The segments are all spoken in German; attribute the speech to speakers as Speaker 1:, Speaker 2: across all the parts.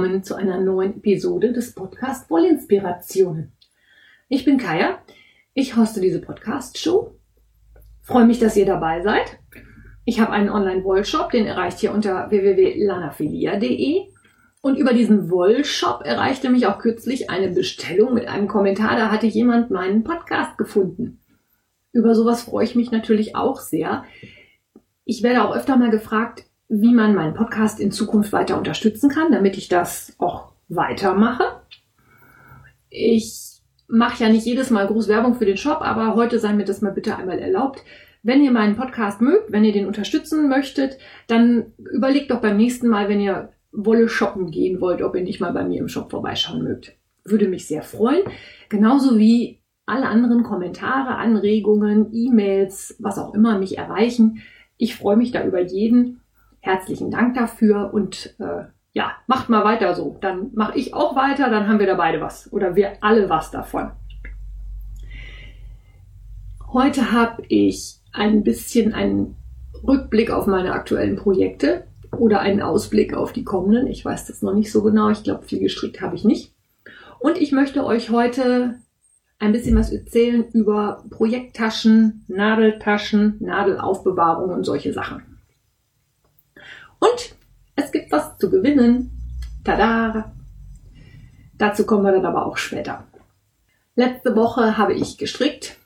Speaker 1: Willkommen zu einer neuen Episode des Podcast Wollinspirationen. Ich bin Kaya, ich hoste diese Podcast-Show. Freue mich, dass ihr dabei seid. Ich habe einen Online-Wollshop, den erreicht ihr unter www.lanafilia.de. Und über diesen Wollshop erreichte mich auch kürzlich eine Bestellung mit einem Kommentar, da hatte jemand meinen Podcast gefunden. Über sowas freue ich mich natürlich auch sehr. Ich werde auch öfter mal gefragt, wie man meinen Podcast in Zukunft weiter unterstützen kann, damit ich das auch weitermache. Ich mache ja nicht jedes Mal groß Werbung für den Shop, aber heute sei mir das mal bitte einmal erlaubt. Wenn ihr meinen Podcast mögt, wenn ihr den unterstützen möchtet, dann überlegt doch beim nächsten Mal, wenn ihr Wolle shoppen gehen wollt, ob ihr nicht mal bei mir im Shop vorbeischauen mögt. Würde mich sehr freuen. Genauso wie alle anderen Kommentare, Anregungen, E-Mails, was auch immer mich erreichen. Ich freue mich da über jeden herzlichen Dank dafür und äh, ja, macht mal weiter so. Dann mache ich auch weiter, dann haben wir da beide was oder wir alle was davon. Heute habe ich ein bisschen einen Rückblick auf meine aktuellen Projekte oder einen Ausblick auf die kommenden. Ich weiß das noch nicht so genau. Ich glaube, viel gestrickt habe ich nicht. Und ich möchte euch heute ein bisschen was erzählen über Projekttaschen, Nadeltaschen, Nadelaufbewahrung und solche Sachen. Und es gibt was zu gewinnen. Tada! Dazu kommen wir dann aber auch später. Letzte Woche habe ich gestrickt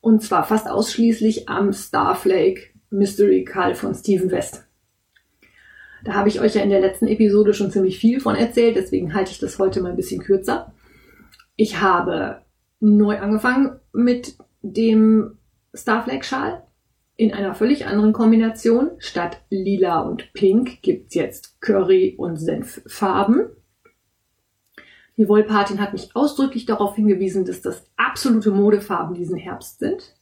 Speaker 1: und zwar fast ausschließlich am Starflake Mystery Call von Steven West. Da habe ich euch ja in der letzten Episode schon ziemlich viel von erzählt, deswegen halte ich das heute mal ein bisschen kürzer. Ich habe neu angefangen mit dem Starflake Schal in einer völlig anderen Kombination. Statt lila und pink gibt's jetzt Curry und Senffarben. Die Wollpatin hat mich ausdrücklich darauf hingewiesen, dass das absolute Modefarben diesen Herbst sind.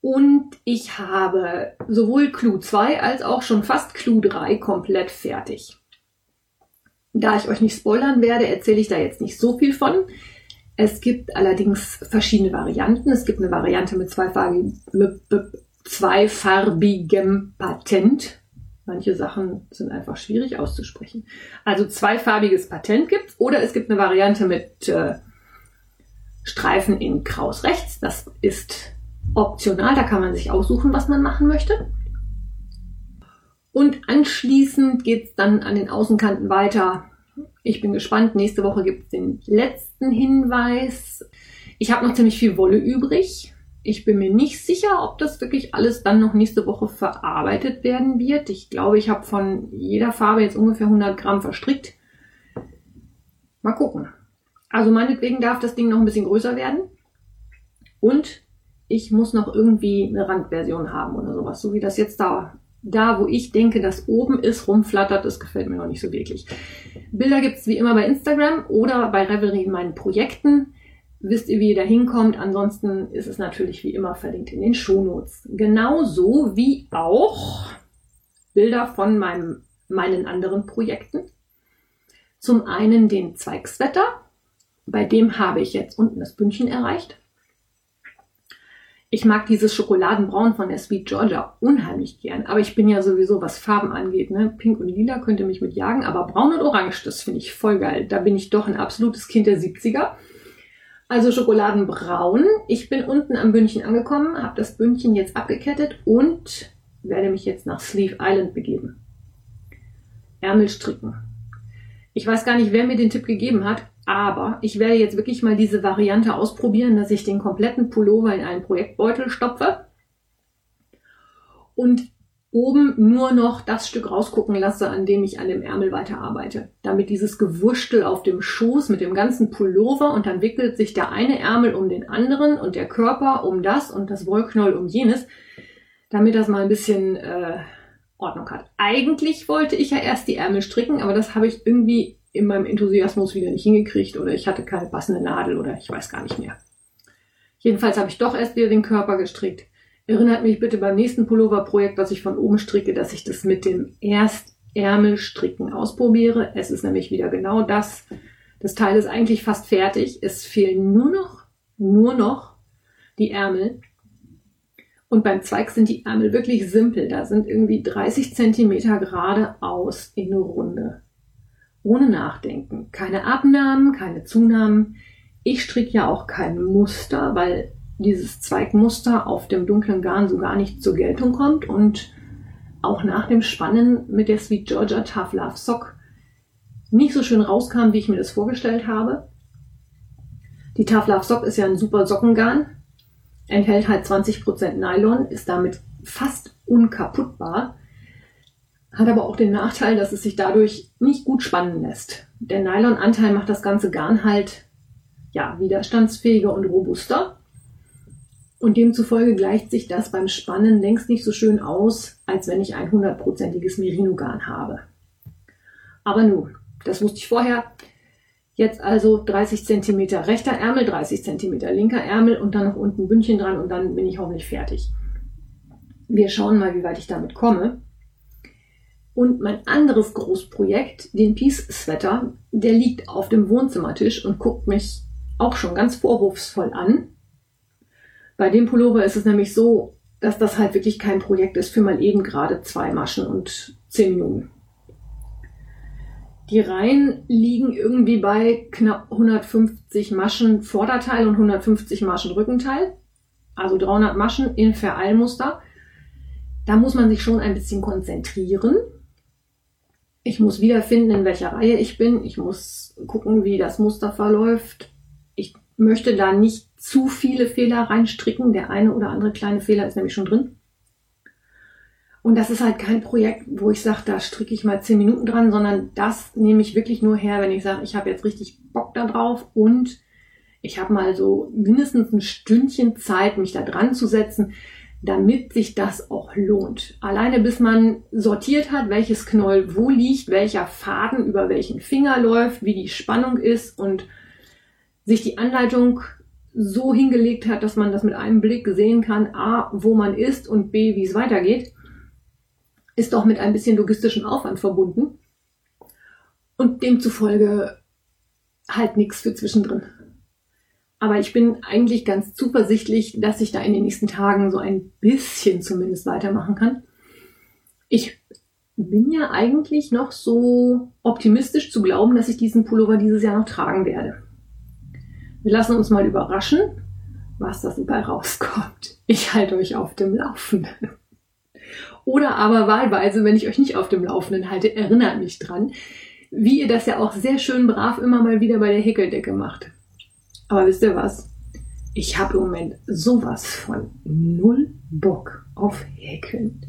Speaker 1: Und ich habe sowohl Clou 2 als auch schon fast Clou 3 komplett fertig. Da ich euch nicht spoilern werde, erzähle ich da jetzt nicht so viel von. Es gibt allerdings verschiedene Varianten. Es gibt eine Variante mit zweifarbigem, zweifarbigem Patent. Manche Sachen sind einfach schwierig auszusprechen. Also zweifarbiges Patent gibt oder es gibt eine Variante mit äh, Streifen in Kraus rechts. Das ist optional, da kann man sich aussuchen, was man machen möchte. Und anschließend geht es dann an den Außenkanten weiter ich bin gespannt. Nächste Woche gibt es den letzten Hinweis. Ich habe noch ziemlich viel Wolle übrig. Ich bin mir nicht sicher, ob das wirklich alles dann noch nächste Woche verarbeitet werden wird. Ich glaube, ich habe von jeder Farbe jetzt ungefähr 100 Gramm verstrickt. Mal gucken. Also meinetwegen darf das Ding noch ein bisschen größer werden. Und ich muss noch irgendwie eine Randversion haben oder sowas, so wie das jetzt da da, wo ich denke, dass oben ist, rumflattert, das gefällt mir noch nicht so wirklich. Bilder gibt's wie immer bei Instagram oder bei Revelry in meinen Projekten. Wisst ihr, wie ihr da hinkommt. Ansonsten ist es natürlich wie immer verlinkt in den Shownotes. Genauso wie auch Bilder von meinem, meinen anderen Projekten. Zum einen den Zweigswetter. Bei dem habe ich jetzt unten das Bündchen erreicht. Ich mag dieses Schokoladenbraun von der Sweet Georgia unheimlich gern. Aber ich bin ja sowieso, was Farben angeht, ne? Pink und Lila könnte mich mit jagen, aber Braun und Orange, das finde ich voll geil. Da bin ich doch ein absolutes Kind der 70er. Also Schokoladenbraun. Ich bin unten am Bündchen angekommen, habe das Bündchen jetzt abgekettet und werde mich jetzt nach Sleeve Island begeben. Ärmel stricken. Ich weiß gar nicht, wer mir den Tipp gegeben hat, aber ich werde jetzt wirklich mal diese Variante ausprobieren, dass ich den kompletten Pullover in einen Projektbeutel stopfe und oben nur noch das Stück rausgucken lasse, an dem ich an dem Ärmel weiterarbeite. Damit dieses Gewurstel auf dem Schoß mit dem ganzen Pullover und dann wickelt sich der eine Ärmel um den anderen und der Körper um das und das Wollknoll um jenes, damit das mal ein bisschen äh, Ordnung hat. Eigentlich wollte ich ja erst die Ärmel stricken, aber das habe ich irgendwie in meinem Enthusiasmus wieder nicht hingekriegt oder ich hatte keine passende Nadel oder ich weiß gar nicht mehr. Jedenfalls habe ich doch erst wieder den Körper gestrickt. Erinnert mich bitte beim nächsten Pullover-Projekt, was ich von oben stricke, dass ich das mit dem Erstärmelstricken ausprobiere. Es ist nämlich wieder genau das. Das Teil ist eigentlich fast fertig. Es fehlen nur noch, nur noch die Ärmel. Und beim Zweig sind die Ärmel wirklich simpel. Da sind irgendwie 30 Zentimeter geradeaus in eine Runde. Ohne Nachdenken. Keine Abnahmen, keine Zunahmen. Ich stricke ja auch kein Muster, weil dieses Zweigmuster auf dem dunklen Garn so gar nicht zur Geltung kommt und auch nach dem Spannen mit der Sweet Georgia Tough Love Sock nicht so schön rauskam, wie ich mir das vorgestellt habe. Die Tough Love Sock ist ja ein super Sockengarn, enthält halt 20% Nylon, ist damit fast unkaputtbar, hat aber auch den Nachteil, dass es sich dadurch nicht gut spannen lässt. Der Nylonanteil macht das ganze Garn halt ja, widerstandsfähiger und robuster. Und demzufolge gleicht sich das beim Spannen längst nicht so schön aus, als wenn ich ein hundertprozentiges Merino-Garn habe. Aber nun, das wusste ich vorher. Jetzt also 30 cm rechter Ärmel, 30 cm linker Ärmel und dann noch unten ein Bündchen dran und dann bin ich hoffentlich fertig. Wir schauen mal, wie weit ich damit komme. Und mein anderes Großprojekt, den Peace Sweater, der liegt auf dem Wohnzimmertisch und guckt mich auch schon ganz vorwurfsvoll an. Bei dem Pullover ist es nämlich so, dass das halt wirklich kein Projekt ist für mal eben gerade zwei Maschen und zehn Minuten. Die Reihen liegen irgendwie bei knapp 150 Maschen Vorderteil und 150 Maschen Rückenteil. Also 300 Maschen in Vereilmuster. Da muss man sich schon ein bisschen konzentrieren. Ich muss wiederfinden, in welcher Reihe ich bin. Ich muss gucken, wie das Muster verläuft möchte da nicht zu viele Fehler reinstricken. Der eine oder andere kleine Fehler ist nämlich schon drin. Und das ist halt kein Projekt, wo ich sage, da stricke ich mal zehn Minuten dran, sondern das nehme ich wirklich nur her, wenn ich sage, ich habe jetzt richtig Bock da drauf und ich habe mal so mindestens ein Stündchen Zeit, mich da dran zu setzen, damit sich das auch lohnt. Alleine bis man sortiert hat, welches Knoll wo liegt, welcher Faden über welchen Finger läuft, wie die Spannung ist und sich die Anleitung so hingelegt hat, dass man das mit einem Blick sehen kann, a, wo man ist und b, wie es weitergeht, ist doch mit ein bisschen logistischen Aufwand verbunden und demzufolge halt nichts für zwischendrin. Aber ich bin eigentlich ganz zuversichtlich, dass ich da in den nächsten Tagen so ein bisschen zumindest weitermachen kann. Ich bin ja eigentlich noch so optimistisch zu glauben, dass ich diesen Pullover dieses Jahr noch tragen werde. Wir lassen uns mal überraschen, was da dabei rauskommt. Ich halte euch auf dem Laufenden. Oder aber wahlweise, wenn ich euch nicht auf dem Laufenden halte, erinnert mich dran, wie ihr das ja auch sehr schön brav immer mal wieder bei der Häkeldecke macht. Aber wisst ihr was? Ich habe im Moment sowas von null Bock auf Häkeln.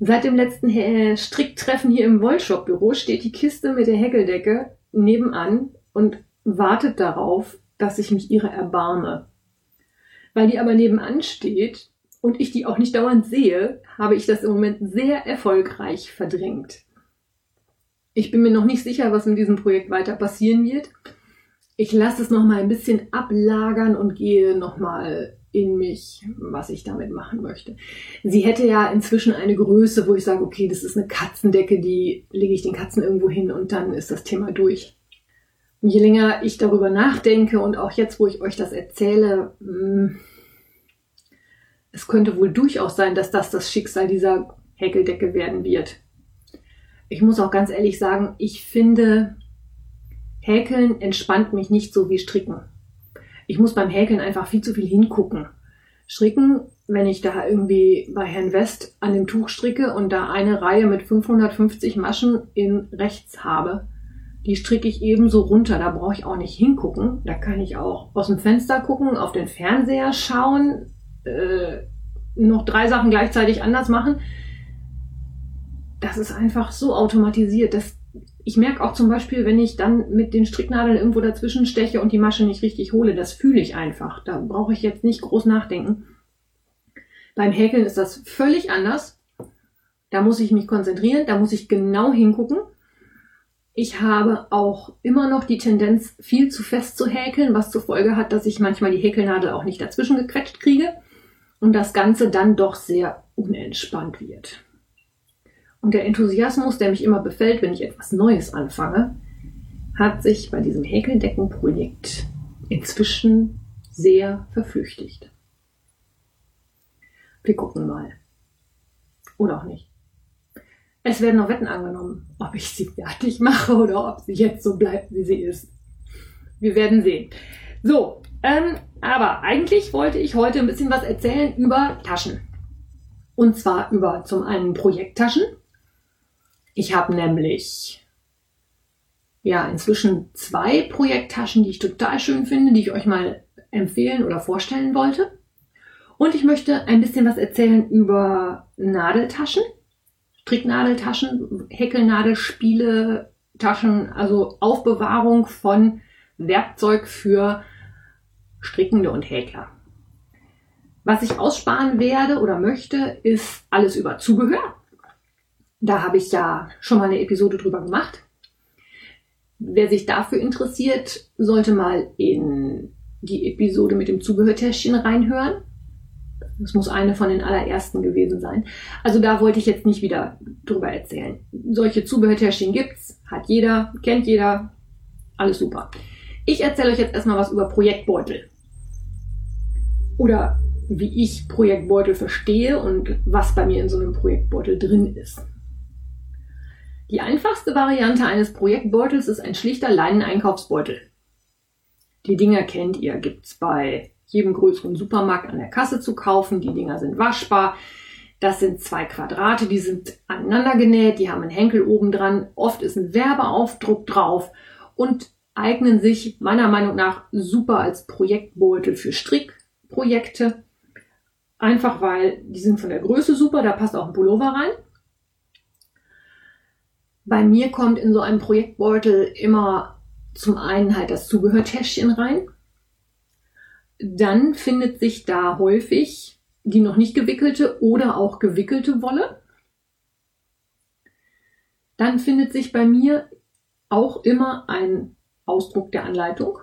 Speaker 1: Seit dem letzten Stricktreffen hier im Wollshop-Büro steht die Kiste mit der Häkeldecke nebenan und wartet darauf, dass ich mich ihrer erbarme. Weil die aber nebenan steht und ich die auch nicht dauernd sehe, habe ich das im Moment sehr erfolgreich verdrängt. Ich bin mir noch nicht sicher, was in diesem Projekt weiter passieren wird. Ich lasse es noch mal ein bisschen ablagern und gehe noch mal in mich, was ich damit machen möchte. Sie hätte ja inzwischen eine Größe, wo ich sage, okay, das ist eine Katzendecke, die lege ich den Katzen irgendwo hin und dann ist das Thema durch. Und je länger ich darüber nachdenke und auch jetzt, wo ich euch das erzähle, hm, es könnte wohl durchaus sein, dass das das Schicksal dieser Häkeldecke werden wird. Ich muss auch ganz ehrlich sagen, ich finde, Häkeln entspannt mich nicht so wie Stricken. Ich muss beim Häkeln einfach viel zu viel hingucken. Stricken, wenn ich da irgendwie bei Herrn West an dem Tuch stricke und da eine Reihe mit 550 Maschen in rechts habe, die stricke ich eben so runter. Da brauche ich auch nicht hingucken. Da kann ich auch aus dem Fenster gucken, auf den Fernseher schauen, äh, noch drei Sachen gleichzeitig anders machen. Das ist einfach so automatisiert. dass ich merke auch zum Beispiel, wenn ich dann mit den Stricknadeln irgendwo dazwischen steche und die Masche nicht richtig hole, das fühle ich einfach. Da brauche ich jetzt nicht groß nachdenken. Beim Häkeln ist das völlig anders. Da muss ich mich konzentrieren, da muss ich genau hingucken. Ich habe auch immer noch die Tendenz, viel zu fest zu häkeln, was zur Folge hat, dass ich manchmal die Häkelnadel auch nicht dazwischen gequetscht kriege und das Ganze dann doch sehr unentspannt wird. Und der Enthusiasmus, der mich immer befällt, wenn ich etwas Neues anfange, hat sich bei diesem Häkeldeckenprojekt inzwischen sehr verflüchtigt. Wir gucken mal. Oder auch nicht. Es werden noch Wetten angenommen, ob ich sie fertig mache oder ob sie jetzt so bleibt, wie sie ist. Wir werden sehen. So, ähm, aber eigentlich wollte ich heute ein bisschen was erzählen über Taschen. Und zwar über zum einen Projekttaschen. Ich habe nämlich ja inzwischen zwei Projekttaschen, die ich total schön finde, die ich euch mal empfehlen oder vorstellen wollte. Und ich möchte ein bisschen was erzählen über Nadeltaschen, Stricknadeltaschen, Häkelnadelspiele, Taschen, also Aufbewahrung von Werkzeug für Strickende und Häkler. Was ich aussparen werde oder möchte, ist alles über Zubehör. Da habe ich ja schon mal eine Episode drüber gemacht. Wer sich dafür interessiert, sollte mal in die Episode mit dem Zubehörtäschchen reinhören. Das muss eine von den allerersten gewesen sein. Also da wollte ich jetzt nicht wieder drüber erzählen. Solche Zubehörtäschchen gibt's, hat jeder, kennt jeder, alles super. Ich erzähle euch jetzt erstmal was über Projektbeutel. Oder wie ich Projektbeutel verstehe und was bei mir in so einem Projektbeutel drin ist. Die einfachste Variante eines Projektbeutels ist ein schlichter Leinen-Einkaufsbeutel. Die Dinger kennt ihr, gibt's bei jedem größeren Supermarkt an der Kasse zu kaufen. Die Dinger sind waschbar. Das sind zwei Quadrate, die sind aneinander genäht, die haben einen Henkel oben dran. Oft ist ein Werbeaufdruck drauf und eignen sich meiner Meinung nach super als Projektbeutel für Strickprojekte. Einfach weil die sind von der Größe super, da passt auch ein Pullover rein. Bei mir kommt in so einem Projektbeutel immer zum einen halt das Zubehörtäschchen rein. Dann findet sich da häufig die noch nicht gewickelte oder auch gewickelte Wolle. Dann findet sich bei mir auch immer ein Ausdruck der Anleitung.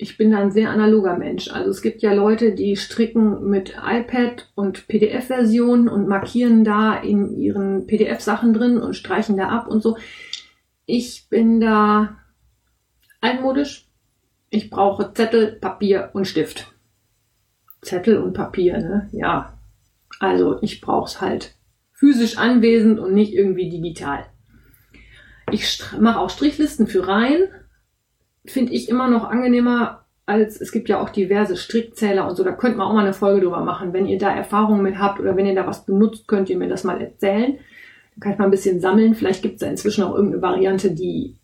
Speaker 1: Ich bin da ein sehr analoger Mensch. Also es gibt ja Leute, die stricken mit iPad und PDF-Versionen und markieren da in ihren PDF-Sachen drin und streichen da ab und so. Ich bin da altmodisch. Ich brauche Zettel, Papier und Stift. Zettel und Papier, ne? Ja. Also ich brauche es halt physisch anwesend und nicht irgendwie digital. Ich mache auch Strichlisten für Reihen finde ich immer noch angenehmer als es gibt ja auch diverse Strickzähler und so. Da könnte man auch mal eine Folge drüber machen. Wenn ihr da Erfahrungen mit habt oder wenn ihr da was benutzt, könnt ihr mir das mal erzählen. Dann kann ich mal ein bisschen sammeln. Vielleicht gibt es da inzwischen auch irgendeine Variante, die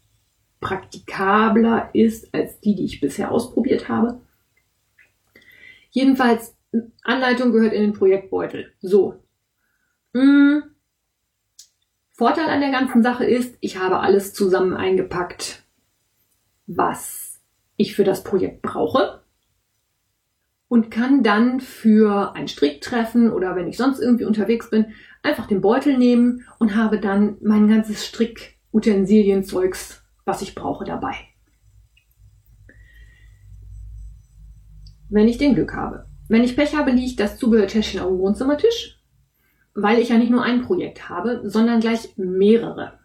Speaker 1: praktikabler ist als die, die ich bisher ausprobiert habe. Jedenfalls, Anleitung gehört in den Projektbeutel. So. Hm. Vorteil an der ganzen Sache ist, ich habe alles zusammen eingepackt was ich für das Projekt brauche und kann dann für ein Stricktreffen oder wenn ich sonst irgendwie unterwegs bin, einfach den Beutel nehmen und habe dann mein ganzes Strickutensilienzeugs, was ich brauche, dabei. Wenn ich den Glück habe. Wenn ich Pech habe, liegt das Zubehörtäschchen auf dem Wohnzimmertisch, weil ich ja nicht nur ein Projekt habe, sondern gleich mehrere.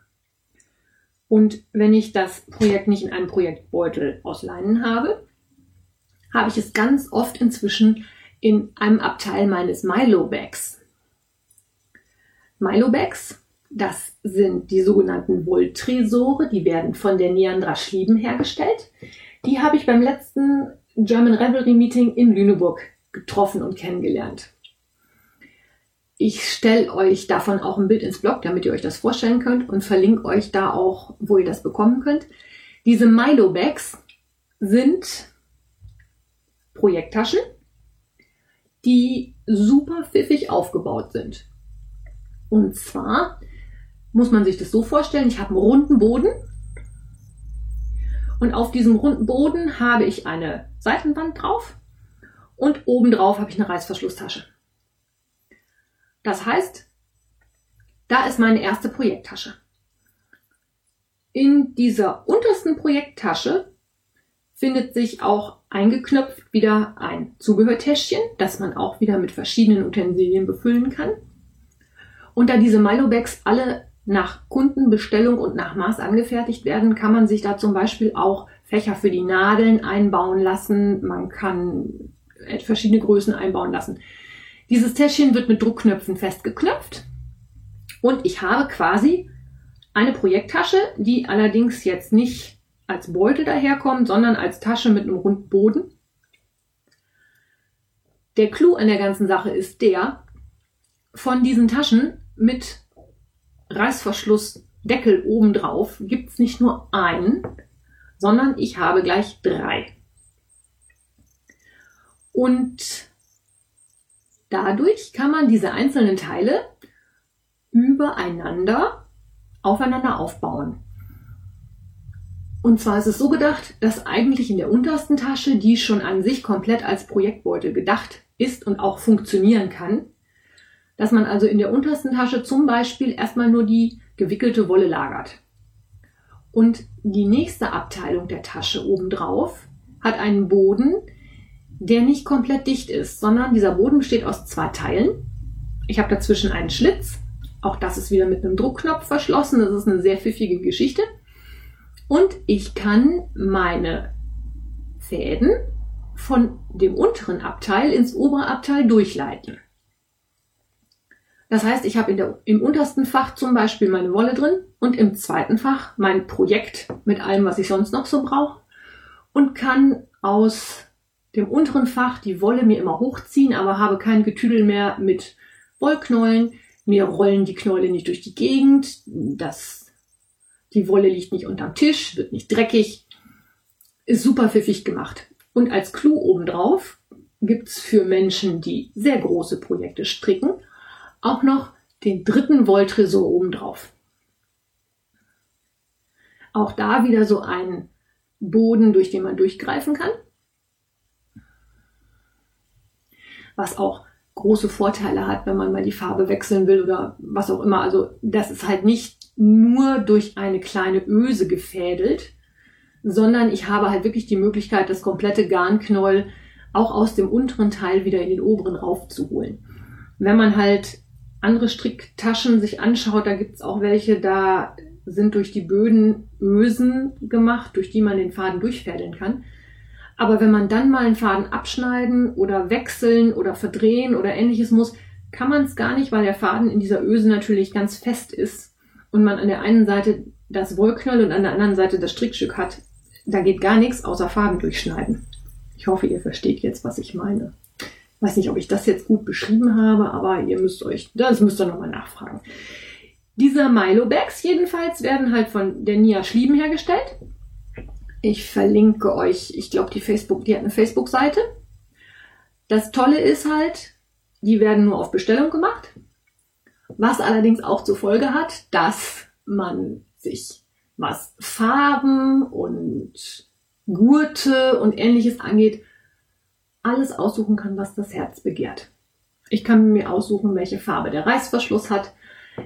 Speaker 1: Und wenn ich das Projekt nicht in einem Projektbeutel aus Leinen habe, habe ich es ganz oft inzwischen in einem Abteil meines Milo-Bags. Milo-Bags, das sind die sogenannten Wolltresore, die werden von der Neandra Schlieben hergestellt. Die habe ich beim letzten German Revelry Meeting in Lüneburg getroffen und kennengelernt. Ich stelle euch davon auch ein Bild ins Blog, damit ihr euch das vorstellen könnt und verlinke euch da auch, wo ihr das bekommen könnt. Diese Milo Bags sind Projekttaschen, die super pfiffig aufgebaut sind. Und zwar muss man sich das so vorstellen, ich habe einen runden Boden und auf diesem runden Boden habe ich eine Seitenwand drauf und oben drauf habe ich eine Reißverschlusstasche. Das heißt, da ist meine erste Projekttasche. In dieser untersten Projekttasche findet sich auch eingeknöpft wieder ein Zubehörtäschchen, das man auch wieder mit verschiedenen Utensilien befüllen kann. Und da diese Milo-Bags alle nach Kundenbestellung und nach Maß angefertigt werden, kann man sich da zum Beispiel auch Fächer für die Nadeln einbauen lassen. Man kann verschiedene Größen einbauen lassen. Dieses Täschchen wird mit Druckknöpfen festgeknöpft und ich habe quasi eine Projekttasche, die allerdings jetzt nicht als Beutel daherkommt, sondern als Tasche mit einem runden Boden. Der Clou an der ganzen Sache ist der, von diesen Taschen mit Reißverschlussdeckel obendrauf gibt es nicht nur einen, sondern ich habe gleich drei. Und dadurch kann man diese einzelnen Teile übereinander aufeinander aufbauen. Und zwar ist es so gedacht, dass eigentlich in der untersten Tasche, die schon an sich komplett als Projektbeutel gedacht ist und auch funktionieren kann, dass man also in der untersten Tasche zum Beispiel erstmal nur die gewickelte Wolle lagert. Und die nächste Abteilung der Tasche obendrauf hat einen Boden, der nicht komplett dicht ist, sondern dieser Boden besteht aus zwei Teilen. Ich habe dazwischen einen Schlitz. Auch das ist wieder mit einem Druckknopf verschlossen. Das ist eine sehr pfiffige Geschichte. Und ich kann meine Fäden von dem unteren Abteil ins obere Abteil durchleiten. Das heißt, ich habe der, im untersten Fach zum Beispiel meine Wolle drin und im zweiten Fach mein Projekt mit allem, was ich sonst noch so brauche und kann aus dem unteren Fach die Wolle mir immer hochziehen, aber habe kein Getüdel mehr mit Wollknäulen. Mir rollen die Knäule nicht durch die Gegend. Das, die Wolle liegt nicht unterm Tisch, wird nicht dreckig. Ist super pfiffig gemacht. Und als Clou obendrauf gibt's für Menschen, die sehr große Projekte stricken, auch noch den dritten Wolltresor obendrauf. Auch da wieder so ein Boden, durch den man durchgreifen kann. Was auch große Vorteile hat, wenn man mal die Farbe wechseln will oder was auch immer. Also das ist halt nicht nur durch eine kleine Öse gefädelt, sondern ich habe halt wirklich die Möglichkeit, das komplette Garnknäuel auch aus dem unteren Teil wieder in den oberen raufzuholen. Wenn man halt andere Stricktaschen sich anschaut, da gibt's auch welche, da sind durch die Böden Ösen gemacht, durch die man den Faden durchfädeln kann. Aber wenn man dann mal einen Faden abschneiden oder wechseln oder verdrehen oder ähnliches muss, kann man es gar nicht, weil der Faden in dieser Öse natürlich ganz fest ist und man an der einen Seite das Wollknöll und an der anderen Seite das Strickstück hat. Da geht gar nichts außer Faden durchschneiden. Ich hoffe, ihr versteht jetzt, was ich meine. Weiß nicht, ob ich das jetzt gut beschrieben habe, aber ihr müsst euch, das müsst ihr nochmal nachfragen. Diese Milo Bags jedenfalls werden halt von der Nia Schlieben hergestellt. Ich verlinke euch, ich glaube, die Facebook, die hat eine Facebook-Seite. Das Tolle ist halt, die werden nur auf Bestellung gemacht. Was allerdings auch zur Folge hat, dass man sich was Farben und Gurte und ähnliches angeht, alles aussuchen kann, was das Herz begehrt. Ich kann mir aussuchen, welche Farbe der Reißverschluss hat.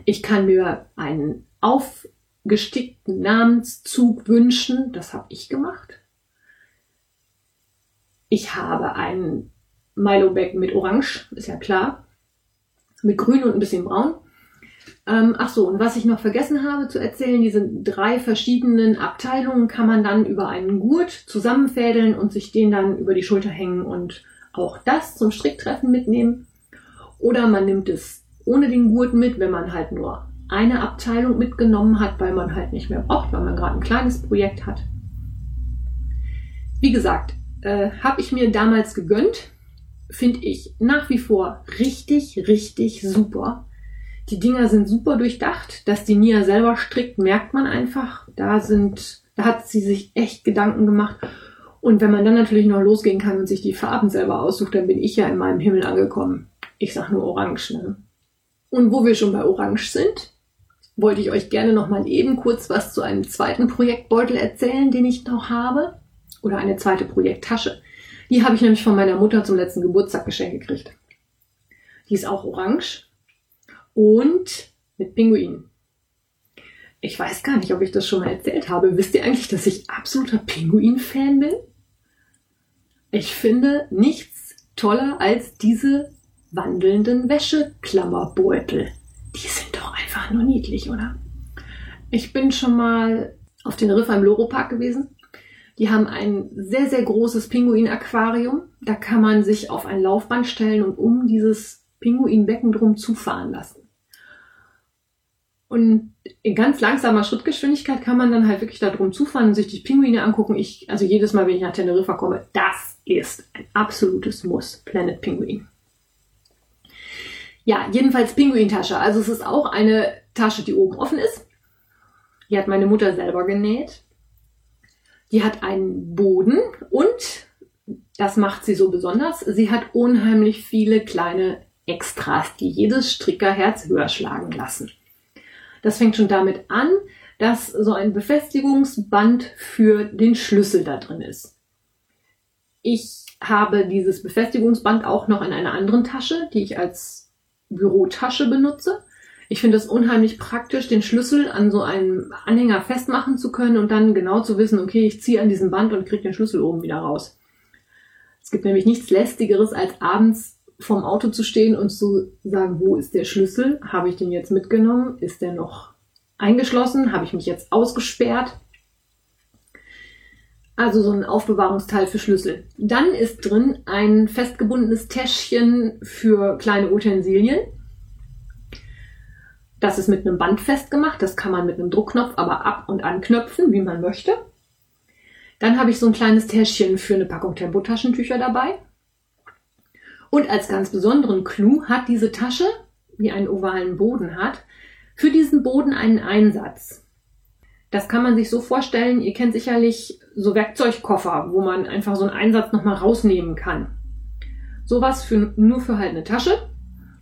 Speaker 1: Ich kann mir einen aufgestickten Namenszug wünschen. Das habe ich gemacht. Ich habe einen Milo Bag mit Orange, ist ja klar. Mit Grün und ein bisschen Braun. Ähm, ach so, und was ich noch vergessen habe zu erzählen, diese drei verschiedenen Abteilungen kann man dann über einen Gurt zusammenfädeln und sich den dann über die Schulter hängen und auch das zum Stricktreffen mitnehmen. Oder man nimmt es ohne den Gurt mit, wenn man halt nur eine Abteilung mitgenommen hat, weil man halt nicht mehr braucht, weil man gerade ein kleines Projekt hat. Wie gesagt, äh, habe ich mir damals gegönnt, finde ich nach wie vor richtig, richtig super. Die Dinger sind super durchdacht. Dass die Nia selber strickt, merkt man einfach. Da sind, da hat sie sich echt Gedanken gemacht. Und wenn man dann natürlich noch losgehen kann und sich die Farben selber aussucht, dann bin ich ja in meinem Himmel angekommen. Ich sag nur Orange, ne? Und wo wir schon bei Orange sind, wollte ich euch gerne noch mal eben kurz was zu einem zweiten Projektbeutel erzählen, den ich noch habe. Oder eine zweite Projekttasche. Die habe ich nämlich von meiner Mutter zum letzten Geburtstag geschenkt gekriegt. Die ist auch orange und mit Pinguinen. Ich weiß gar nicht, ob ich das schon mal erzählt habe. Wisst ihr eigentlich, dass ich absoluter Pinguin-Fan bin? Ich finde nichts toller als diese wandelnden Wäscheklammerbeutel. Die sind doch einfach nur niedlich, oder? Ich bin schon mal auf den Riff am Loro Park gewesen. Die haben ein sehr, sehr großes Pinguin-Aquarium. Da kann man sich auf ein Laufband stellen und um dieses Pinguinbecken drum zufahren lassen. Und in ganz langsamer Schrittgeschwindigkeit kann man dann halt wirklich da drum zufahren und sich die Pinguine angucken. Ich, also jedes Mal, wenn ich nach Teneriffa komme, das ist ein absolutes Muss. Planet Pinguin. Ja, jedenfalls Pinguintasche. Also es ist auch eine Tasche, die oben offen ist. Die hat meine Mutter selber genäht. Die hat einen Boden und das macht sie so besonders. Sie hat unheimlich viele kleine Extras, die jedes Strickerherz höher schlagen lassen. Das fängt schon damit an, dass so ein Befestigungsband für den Schlüssel da drin ist. Ich habe dieses Befestigungsband auch noch in einer anderen Tasche, die ich als Bürotasche benutze. Ich finde es unheimlich praktisch, den Schlüssel an so einem Anhänger festmachen zu können und dann genau zu wissen, okay, ich ziehe an diesem Band und kriege den Schlüssel oben wieder raus. Es gibt nämlich nichts lästigeres, als abends vorm Auto zu stehen und zu sagen, wo ist der Schlüssel? Habe ich den jetzt mitgenommen? Ist der noch eingeschlossen? Habe ich mich jetzt ausgesperrt? Also so ein Aufbewahrungsteil für Schlüssel. Dann ist drin ein festgebundenes Täschchen für kleine Utensilien. Das ist mit einem Band festgemacht. Das kann man mit einem Druckknopf aber ab- und anknöpfen, wie man möchte. Dann habe ich so ein kleines Täschchen für eine Packung Tempotaschentücher dabei. Und als ganz besonderen Clou hat diese Tasche, die einen ovalen Boden hat, für diesen Boden einen Einsatz. Das kann man sich so vorstellen, ihr kennt sicherlich so Werkzeugkoffer, wo man einfach so einen Einsatz nochmal rausnehmen kann. Sowas für, nur für halt eine Tasche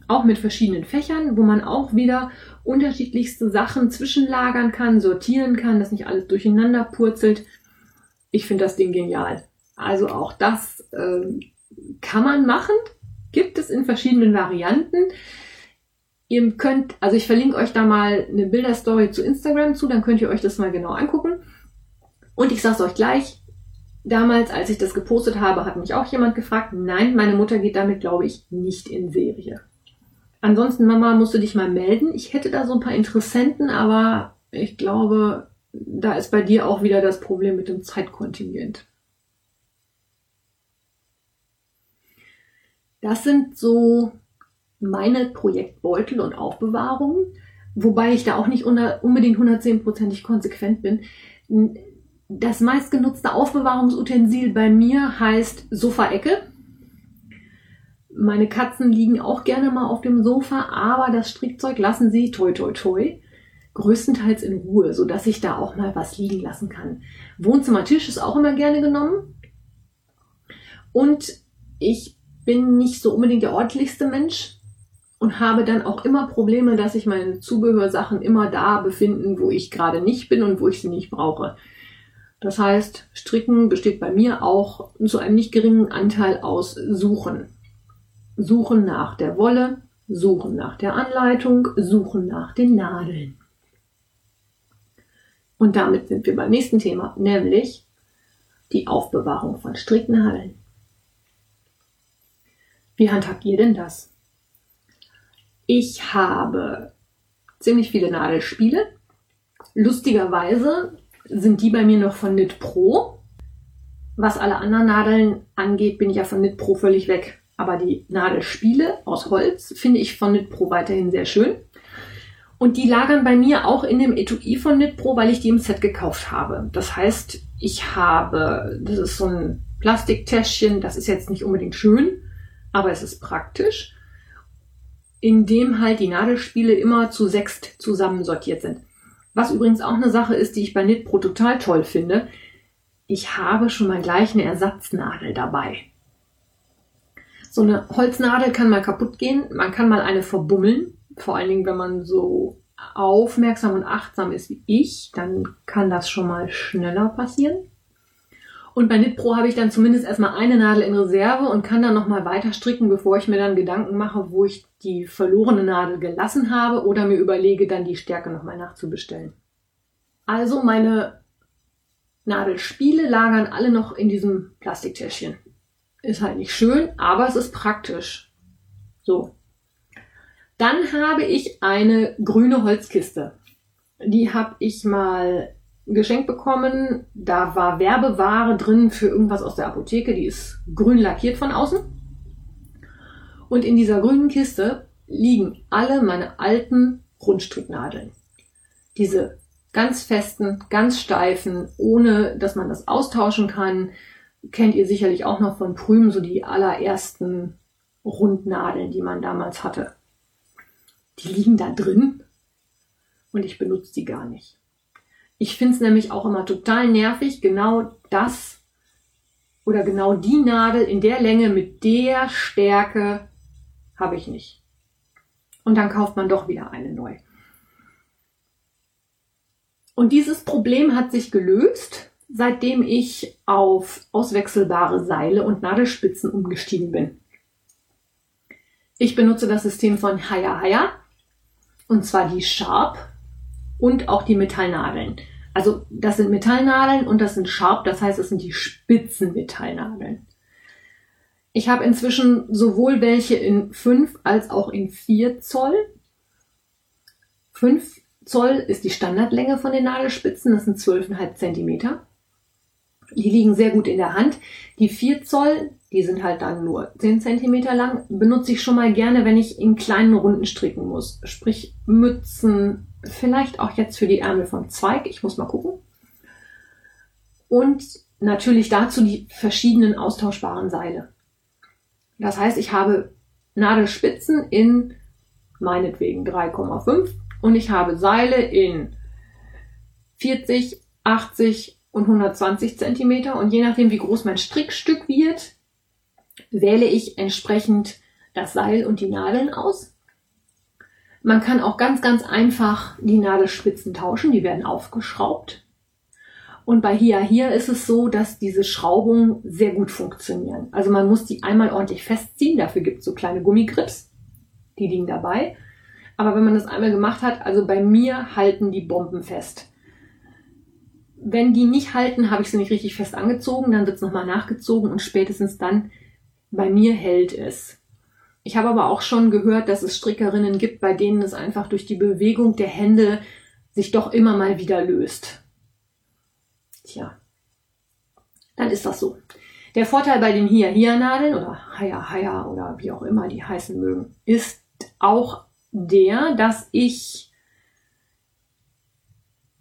Speaker 1: auch mit verschiedenen Fächern, wo man auch wieder unterschiedlichste Sachen zwischenlagern kann, sortieren kann, dass nicht alles durcheinander purzelt. Ich finde das Ding genial. Also auch das äh, kann man machen, gibt es in verschiedenen Varianten. Ihr könnt, also ich verlinke euch da mal eine Bilderstory zu Instagram zu, dann könnt ihr euch das mal genau angucken. Und ich sage es euch gleich, damals, als ich das gepostet habe, hat mich auch jemand gefragt, nein, meine Mutter geht damit, glaube ich, nicht in Serie. Ansonsten, Mama, musst du dich mal melden. Ich hätte da so ein paar Interessenten, aber ich glaube, da ist bei dir auch wieder das Problem mit dem Zeitkontingent. Das sind so meine Projektbeutel und Aufbewahrungen, wobei ich da auch nicht unbedingt 110%ig konsequent bin. Das meistgenutzte Aufbewahrungsutensil bei mir heißt Sofaecke. Meine Katzen liegen auch gerne mal auf dem Sofa, aber das Strickzeug lassen sie toi toi toi größtenteils in Ruhe, so dass ich da auch mal was liegen lassen kann. Wohnzimmertisch ist auch immer gerne genommen. Und ich bin nicht so unbedingt der ordentlichste Mensch und habe dann auch immer Probleme, dass sich meine Zubehörsachen immer da befinden, wo ich gerade nicht bin und wo ich sie nicht brauche. Das heißt, Stricken besteht bei mir auch zu einem nicht geringen Anteil aus Suchen. Suchen nach der Wolle, suchen nach der Anleitung, suchen nach den Nadeln. Und damit sind wir beim nächsten Thema, nämlich die Aufbewahrung von Stricknadeln. Wie handhabt ihr denn das? Ich habe ziemlich viele Nadelspiele. Lustigerweise sind die bei mir noch von Knit Pro. Was alle anderen Nadeln angeht, bin ich ja von Knit Pro völlig weg. Aber die Nadelspiele aus Holz finde ich von Knitpro weiterhin sehr schön. Und die lagern bei mir auch in dem Etui von Knitpro, weil ich die im Set gekauft habe. Das heißt, ich habe, das ist so ein Plastiktäschchen, das ist jetzt nicht unbedingt schön, aber es ist praktisch, in dem halt die Nadelspiele immer zu sechst zusammensortiert sind. Was übrigens auch eine Sache ist, die ich bei Knitpro total toll finde. Ich habe schon mal gleich eine Ersatznadel dabei. So eine Holznadel kann mal kaputt gehen, man kann mal eine verbummeln, vor allen Dingen, wenn man so aufmerksam und achtsam ist wie ich, dann kann das schon mal schneller passieren. Und bei Knitpro habe ich dann zumindest erstmal eine Nadel in Reserve und kann dann nochmal weiter stricken, bevor ich mir dann Gedanken mache, wo ich die verlorene Nadel gelassen habe oder mir überlege, dann die Stärke nochmal nachzubestellen. Also meine Nadelspiele lagern alle noch in diesem Plastiktäschchen. Ist halt nicht schön, aber es ist praktisch. So. Dann habe ich eine grüne Holzkiste. Die habe ich mal geschenkt bekommen. Da war Werbeware drin für irgendwas aus der Apotheke. Die ist grün lackiert von außen. Und in dieser grünen Kiste liegen alle meine alten Rundstricknadeln. Diese ganz festen, ganz steifen, ohne dass man das austauschen kann. Kennt ihr sicherlich auch noch von Prüm, so die allerersten Rundnadeln, die man damals hatte. Die liegen da drin und ich benutze die gar nicht. Ich finde es nämlich auch immer total nervig, genau das oder genau die Nadel in der Länge mit der Stärke habe ich nicht. Und dann kauft man doch wieder eine neu. Und dieses Problem hat sich gelöst, seitdem ich auf auswechselbare Seile und Nadelspitzen umgestiegen bin. Ich benutze das System von Haya Haya und zwar die Sharp und auch die Metallnadeln. Also das sind Metallnadeln und das sind Sharp, das heißt, es sind die spitzen Metallnadeln. Ich habe inzwischen sowohl welche in 5 als auch in 4 Zoll. 5 Zoll ist die Standardlänge von den Nadelspitzen, das sind 12,5 Zentimeter. Die liegen sehr gut in der Hand. Die 4 Zoll, die sind halt dann nur 10 Zentimeter lang, benutze ich schon mal gerne, wenn ich in kleinen Runden stricken muss. Sprich Mützen, vielleicht auch jetzt für die Ärmel von Zweig. Ich muss mal gucken. Und natürlich dazu die verschiedenen austauschbaren Seile. Das heißt, ich habe Nadelspitzen in meinetwegen 3,5 und ich habe Seile in 40, 80 und 120 Zentimeter und je nachdem, wie groß mein Strickstück wird, wähle ich entsprechend das Seil und die Nadeln aus. Man kann auch ganz, ganz einfach die Nadelspitzen tauschen, die werden aufgeschraubt. Und bei Hia Hier ist es so, dass diese Schraubungen sehr gut funktionieren. Also man muss die einmal ordentlich festziehen, dafür gibt es so kleine Gummigrips, die liegen dabei. Aber wenn man das einmal gemacht hat, also bei mir halten die Bomben fest. Wenn die nicht halten, habe ich sie nicht richtig fest angezogen, dann wird es nochmal nachgezogen und spätestens dann bei mir hält es. Ich habe aber auch schon gehört, dass es Strickerinnen gibt, bei denen es einfach durch die Bewegung der Hände sich doch immer mal wieder löst. Tja, dann ist das so. Der Vorteil bei den Hia-Hia-Nadeln oder Haya-Haya oder wie auch immer die heißen mögen, ist auch der, dass ich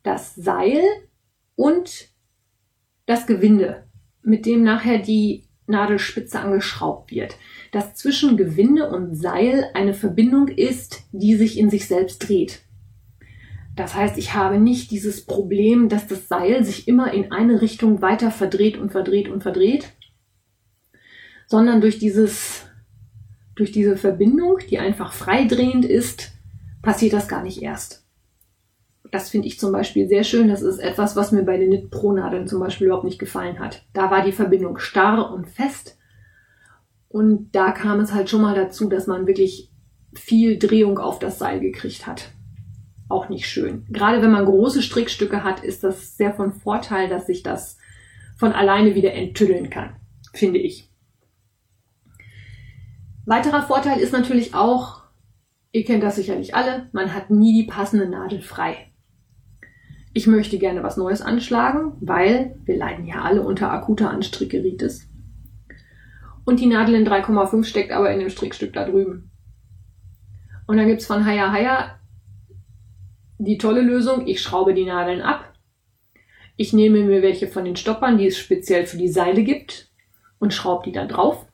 Speaker 1: das Seil und das Gewinde, mit dem nachher die Nadelspitze angeschraubt wird, dass zwischen Gewinde und Seil eine Verbindung ist, die sich in sich selbst dreht. Das heißt, ich habe nicht dieses Problem, dass das Seil sich immer in eine Richtung weiter verdreht und verdreht und verdreht, sondern durch dieses durch diese Verbindung, die einfach freidrehend ist, passiert das gar nicht erst. Das finde ich zum Beispiel sehr schön. Das ist etwas, was mir bei den Knit Pro Nadeln zum Beispiel überhaupt nicht gefallen hat. Da war die Verbindung starr und fest. Und da kam es halt schon mal dazu, dass man wirklich viel Drehung auf das Seil gekriegt hat. Auch nicht schön. Gerade wenn man große Strickstücke hat, ist das sehr von Vorteil, dass sich das von alleine wieder enttüddeln kann, finde ich. Weiterer Vorteil ist natürlich auch, ihr kennt das sicherlich alle, man hat nie die passende Nadel frei. Ich möchte gerne was Neues anschlagen, weil wir leiden ja alle unter akuter Anstrickeritis. Und die Nadel in 3,5 steckt aber in dem Strickstück da drüben. Und dann gibt's von Haya Haya die tolle Lösung, ich schraube die Nadeln ab. Ich nehme mir welche von den Stoppern, die es speziell für die Seile gibt, und schraube die da drauf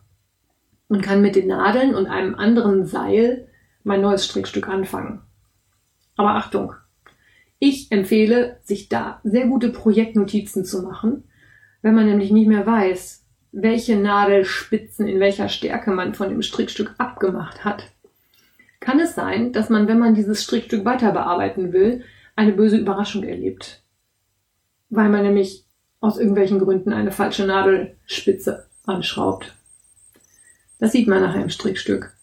Speaker 1: und kann mit den Nadeln und einem anderen Seil mein neues Strickstück anfangen. Aber Achtung, ich empfehle, sich da sehr gute Projektnotizen zu machen, wenn man nämlich nicht mehr weiß, welche Nadelspitzen in welcher Stärke man von dem Strickstück abgemacht hat. Kann es sein, dass man, wenn man dieses Strickstück weiter bearbeiten will, eine böse Überraschung erlebt. Weil man nämlich aus irgendwelchen Gründen eine falsche Nadelspitze anschraubt. Das sieht man nachher im Strickstück.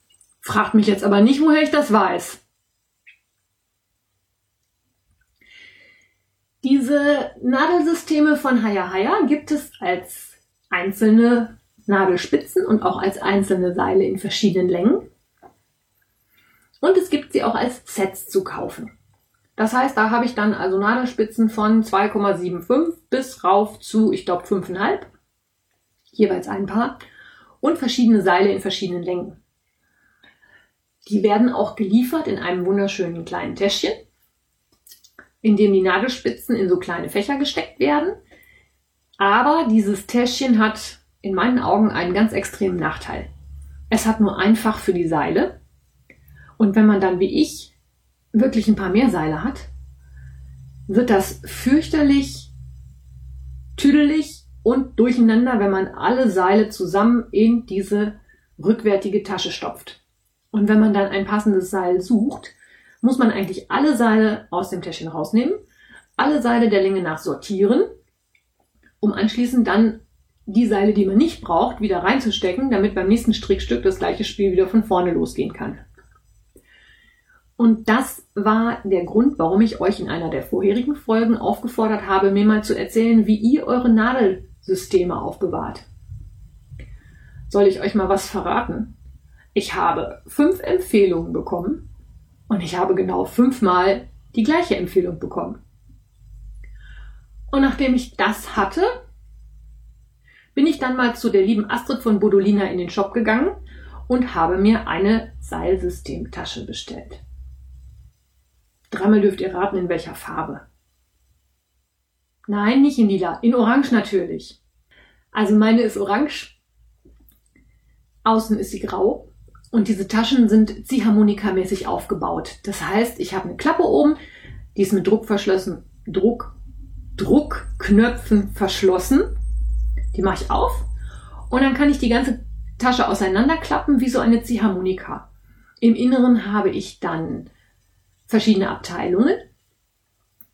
Speaker 1: Fragt mich jetzt aber nicht, woher ich das weiß. Diese Nadelsysteme von Haya Haya gibt es als einzelne Nadelspitzen und auch als einzelne Seile in verschiedenen Längen. Und es gibt sie auch als Sets zu kaufen. Das heißt, da habe ich dann also Nadelspitzen von 2,75 bis rauf zu, ich glaube, 5,5. Jeweils ein Paar und verschiedene Seile in verschiedenen Längen. Die werden auch geliefert in einem wunderschönen kleinen Täschchen, in dem die Nadelspitzen in so kleine Fächer gesteckt werden. Aber dieses Täschchen hat in meinen Augen einen ganz extremen Nachteil. Es hat nur ein Fach für die Seile. Und wenn man dann wie ich wirklich ein paar mehr Seile hat, wird das fürchterlich tüdelig und durcheinander, wenn man alle Seile zusammen in diese rückwärtige Tasche stopft. Und wenn man dann ein passendes Seil sucht, muss man eigentlich alle Seile aus dem Täschchen rausnehmen, alle Seile der Länge nach sortieren, um anschließend dann die Seile, die man nicht braucht, wieder reinzustecken, damit beim nächsten Strickstück das gleiche Spiel wieder von vorne losgehen kann. Und das war der Grund, warum ich euch in einer der vorherigen Folgen aufgefordert habe, mir mal zu erzählen, wie ihr eure Nadelsysteme aufbewahrt. Soll ich euch mal was verraten? Ich habe fünf Empfehlungen bekommen und ich habe genau fünfmal die gleiche Empfehlung bekommen. Und nachdem ich das hatte, bin ich dann mal zu der lieben Astrid von Bodolina in den Shop gegangen und habe mir eine Seilsystemtasche bestellt. Dreimal dürft ihr raten, in welcher Farbe. Nein, nicht in lila, in orange natürlich. Also meine ist orange. Außen ist sie grau. Und diese Taschen sind Ziehharmonika-mäßig aufgebaut. Das heißt, ich habe eine Klappe oben, die ist mit Druck verschlossen, Druck, Druckknöpfen verschlossen. Die mache ich auf. Und dann kann ich die ganze Tasche auseinanderklappen wie so eine Ziehharmonika. Im Inneren habe ich dann verschiedene Abteilungen,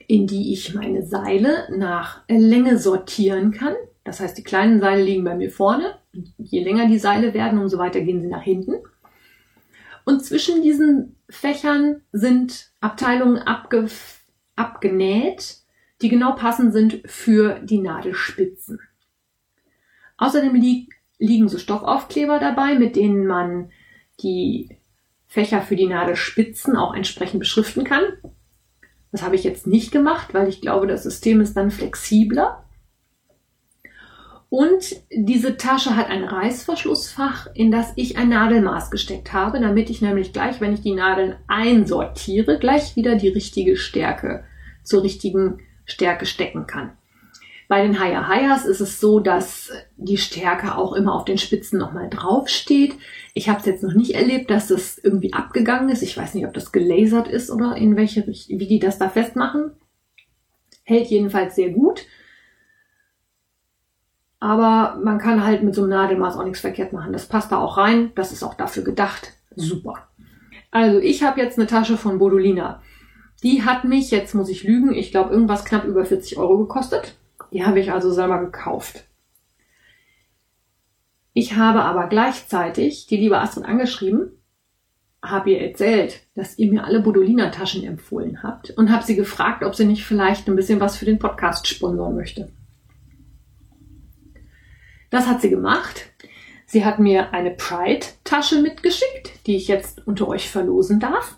Speaker 1: in die ich meine Seile nach Länge sortieren kann. Das heißt, die kleinen Seile liegen bei mir vorne. Je länger die Seile werden, umso weiter gehen sie nach hinten. Und zwischen diesen Fächern sind Abteilungen abge abgenäht, die genau passend sind für die Nadelspitzen. Außerdem li liegen so Stoffaufkleber dabei, mit denen man die Fächer für die Nadelspitzen auch entsprechend beschriften kann. Das habe ich jetzt nicht gemacht, weil ich glaube, das System ist dann flexibler. Und diese Tasche hat ein Reißverschlussfach, in das ich ein Nadelmaß gesteckt habe, damit ich nämlich gleich, wenn ich die Nadeln einsortiere, gleich wieder die richtige Stärke zur richtigen Stärke stecken kann. Bei den Haya Hayas ist es so, dass die Stärke auch immer auf den Spitzen nochmal draufsteht. Ich habe es jetzt noch nicht erlebt, dass das irgendwie abgegangen ist. Ich weiß nicht, ob das gelasert ist oder in welche wie die das da festmachen. Hält jedenfalls sehr gut. Aber man kann halt mit so einem Nadelmaß auch nichts verkehrt machen. Das passt da auch rein. Das ist auch dafür gedacht. Super. Also ich habe jetzt eine Tasche von Bodolina. Die hat mich, jetzt muss ich lügen, ich glaube irgendwas knapp über 40 Euro gekostet. Die habe ich also selber gekauft. Ich habe aber gleichzeitig die liebe Astrid angeschrieben, habe ihr erzählt, dass ihr mir alle Bodolina-Taschen empfohlen habt und habe sie gefragt, ob sie nicht vielleicht ein bisschen was für den Podcast sponsern möchte. Das hat sie gemacht. Sie hat mir eine Pride-Tasche mitgeschickt, die ich jetzt unter euch verlosen darf.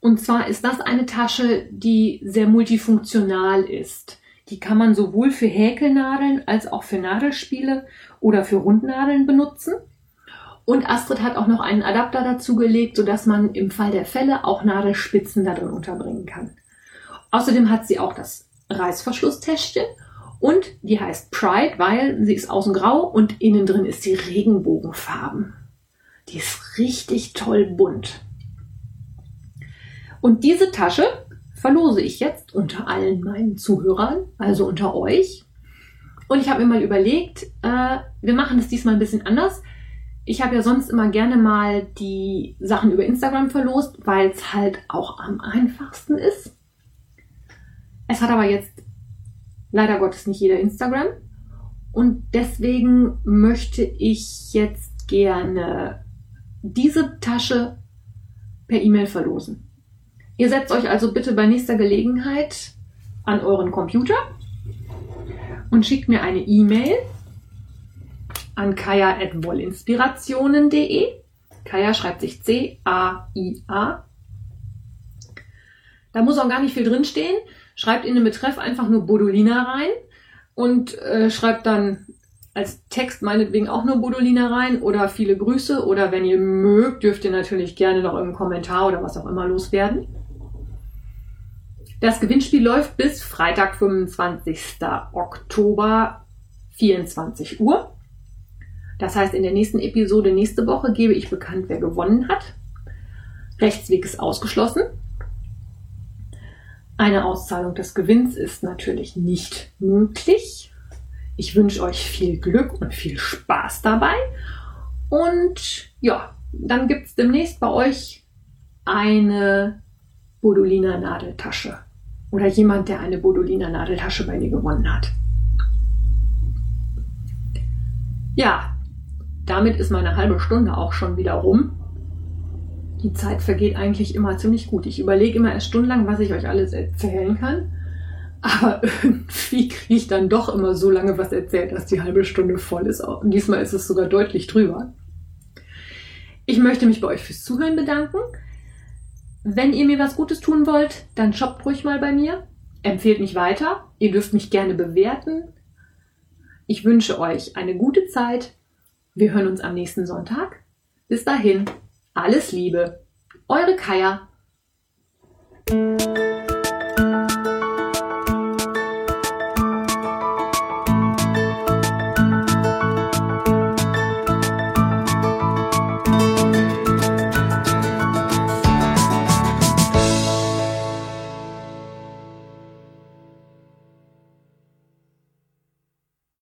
Speaker 1: Und zwar ist das eine Tasche, die sehr multifunktional ist. Die kann man sowohl für Häkelnadeln als auch für Nadelspiele oder für Rundnadeln benutzen. Und Astrid hat auch noch einen Adapter dazugelegt, sodass man im Fall der Fälle auch Nadelspitzen da drin unterbringen kann. Außerdem hat sie auch das Reißverschlusstäschchen und die heißt Pride, weil sie ist außen grau und innen drin ist sie Regenbogenfarben. Die ist richtig toll bunt. Und diese Tasche verlose ich jetzt unter allen meinen Zuhörern, also unter euch. Und ich habe mir mal überlegt, äh, wir machen es diesmal ein bisschen anders. Ich habe ja sonst immer gerne mal die Sachen über Instagram verlost, weil es halt auch am einfachsten ist. Es hat aber jetzt leider Gottes nicht jeder Instagram. Und deswegen möchte ich jetzt gerne diese Tasche per E-Mail verlosen. Ihr setzt euch also bitte bei nächster Gelegenheit an euren Computer und schickt mir eine E-Mail an kaya.wollinspirationen.de. Kaya schreibt sich C-A-I-A. Da muss auch gar nicht viel drinstehen. Schreibt in den Betreff einfach nur Bodolina rein und äh, schreibt dann als Text meinetwegen auch nur Bodolina rein oder viele Grüße oder wenn ihr mögt, dürft ihr natürlich gerne noch irgendeinen Kommentar oder was auch immer loswerden. Das Gewinnspiel läuft bis Freitag, 25. Oktober, 24 Uhr. Das heißt, in der nächsten Episode nächste Woche gebe ich bekannt, wer gewonnen hat. Rechtsweg ist ausgeschlossen. Eine Auszahlung des Gewinns ist natürlich nicht möglich. Ich wünsche euch viel Glück und viel Spaß dabei. Und ja, dann gibt es demnächst bei euch eine Bodolina Nadeltasche. Oder jemand, der eine Bodolina Nadeltasche bei mir gewonnen hat. Ja, damit ist meine halbe Stunde auch schon wieder rum. Die Zeit vergeht eigentlich immer ziemlich gut. Ich überlege immer erst stundenlang, was ich euch alles erzählen kann. Aber irgendwie kriege ich dann doch immer so lange was erzählt, dass die halbe Stunde voll ist. Und diesmal ist es sogar deutlich drüber. Ich möchte mich bei euch fürs Zuhören bedanken. Wenn ihr mir was Gutes tun wollt, dann shoppt ruhig mal bei mir. Empfehlt mich weiter. Ihr dürft mich gerne bewerten. Ich wünsche euch eine gute Zeit. Wir hören uns am nächsten Sonntag. Bis dahin, alles Liebe. Eure Kaya.